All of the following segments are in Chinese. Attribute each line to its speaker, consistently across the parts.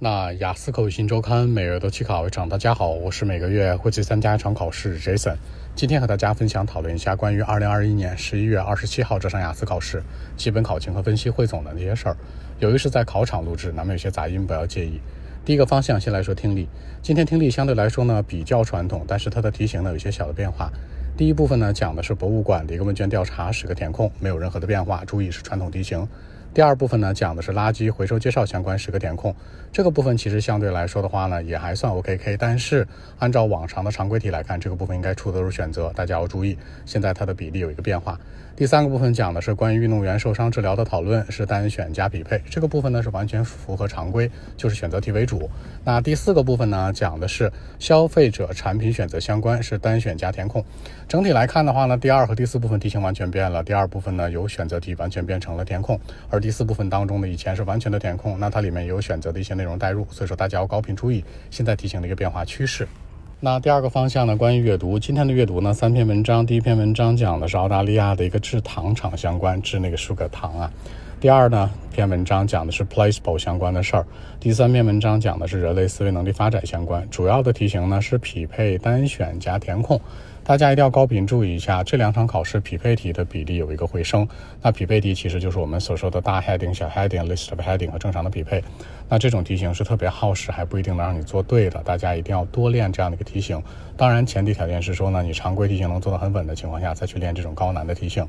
Speaker 1: 那雅思口语新周刊每月都期考一场，大家好，我是每个月会去参加一场考试 Jason。今天和大家分享讨论一下关于2021年11月27号这场雅思考试基本考情和分析汇总的那些事儿。由于是在考场录制，难免有些杂音不要介意。第一个方向先来说听力，今天听力相对来说呢比较传统，但是它的题型呢有些小的变化。第一部分呢讲的是博物馆的一个问卷调查，十个填空，没有任何的变化，注意是传统题型。第二部分呢，讲的是垃圾回收介绍相关十个填空。这个部分其实相对来说的话呢，也还算 OKK。但是按照往常的常规题来看，这个部分应该出的都是选择，大家要注意。现在它的比例有一个变化。第三个部分讲的是关于运动员受伤治疗的讨论，是单选加匹配。这个部分呢是完全符合常规，就是选择题为主。那第四个部分呢，讲的是消费者产品选择相关，是单选加填空。整体来看的话呢，第二和第四部分题型完全变了。第二部分呢由选择题完全变成了填空，而第四部分当中呢，以前是完全的填空，那它里面有选择的一些内容带入，所以说大家要高频注意现在题型的一个变化趋势。那第二个方向呢，关于阅读，今天的阅读呢，三篇文章，第一篇文章讲的是澳大利亚的一个制糖厂相关，制那个 sugar 糖啊。第二呢篇文章讲的是 placebo 相关的事儿，第三篇文章讲的是人类思维能力发展相关。主要的题型呢是匹配单选加填空，大家一定要高频注意一下，这两场考试匹配题的比例有一个回升。那匹配题其实就是我们所说的大 heading、小 heading、list of heading 和正常的匹配。那这种题型是特别耗时，还不一定能让你做对的，大家一定要多练这样的一个题型。当然前提条件是说呢，你常规题型能做得很稳的情况下，再去练这种高难的题型。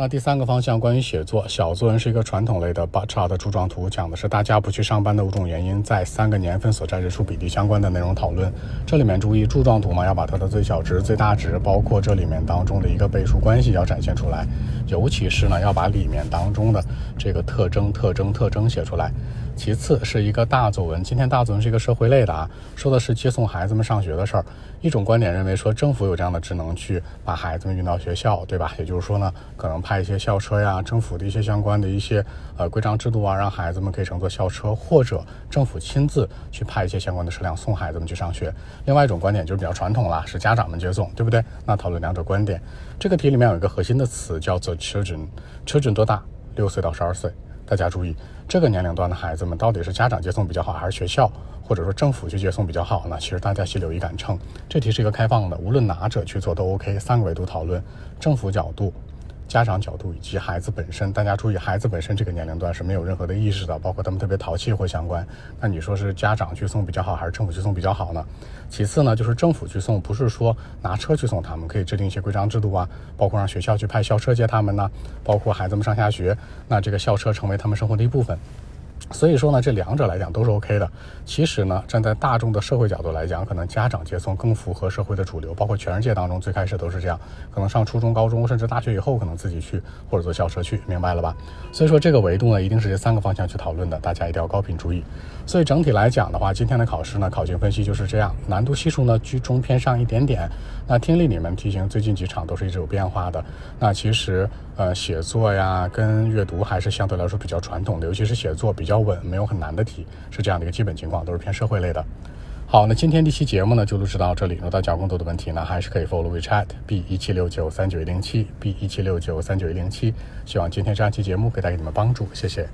Speaker 1: 那第三个方向关于写作，小作文是一个传统类的 bar chart 的柱状图，讲的是大家不去上班的五种原因，在三个年份所占人数比例相关的内容讨论。这里面注意柱状图嘛，要把它的最小值、最大值，包括这里面当中的一个倍数关系要展现出来，尤其是呢要把里面当中的这个特征、特征、特征写出来。其次是一个大作文，今天大作文是一个社会类的啊，说的是接送孩子们上学的事儿。一种观点认为说政府有这样的职能去把孩子们运到学校，对吧？也就是说呢，可能派一些校车呀，政府的一些相关的一些呃规章制度啊，让孩子们可以乘坐校车，或者政府亲自去派一些相关的车辆送孩子们去上学。另外一种观点就是比较传统了，是家长们接送，对不对？那讨论两者观点。这个题里面有一个核心的词叫做 children，children 多大？六岁到十二岁。大家注意，这个年龄段的孩子们到底是家长接送比较好，还是学校或者说政府去接送比较好呢？其实大家心里有一杆秤。这题是一个开放的，无论哪者去做都 OK。三个维度讨论，政府角度。家长角度以及孩子本身，大家注意，孩子本身这个年龄段是没有任何的意识的，包括他们特别淘气或相关。那你说是家长去送比较好，还是政府去送比较好呢？其次呢，就是政府去送，不是说拿车去送他们，可以制定一些规章制度啊，包括让学校去派校车接他们呢，包括孩子们上下学，那这个校车成为他们生活的一部分。所以说呢，这两者来讲都是 OK 的。其实呢，站在大众的社会角度来讲，可能家长接送更符合社会的主流，包括全世界当中最开始都是这样。可能上初中、高中甚至大学以后，可能自己去或者坐校车去，明白了吧？所以说这个维度呢，一定是这三个方向去讨论的，大家一定要高频注意。所以整体来讲的话，今天的考试呢，考情分析就是这样，难度系数呢居中偏上一点点。那听力里面题型最近几场都是一直有变化的。那其实呃写作呀跟阅读还是相对来说比较传统的，尤其是写作比较。稳没有很难的题，是这样的一个基本情况，都是偏社会类的。好，那今天这期节目呢就录制到这里。如果大家有更多的问题呢，还是可以 follow WeChat B 一七六九三九一零七 B 一七六九三九一零七。希望今天这样期节目可以带给你们帮助，谢谢。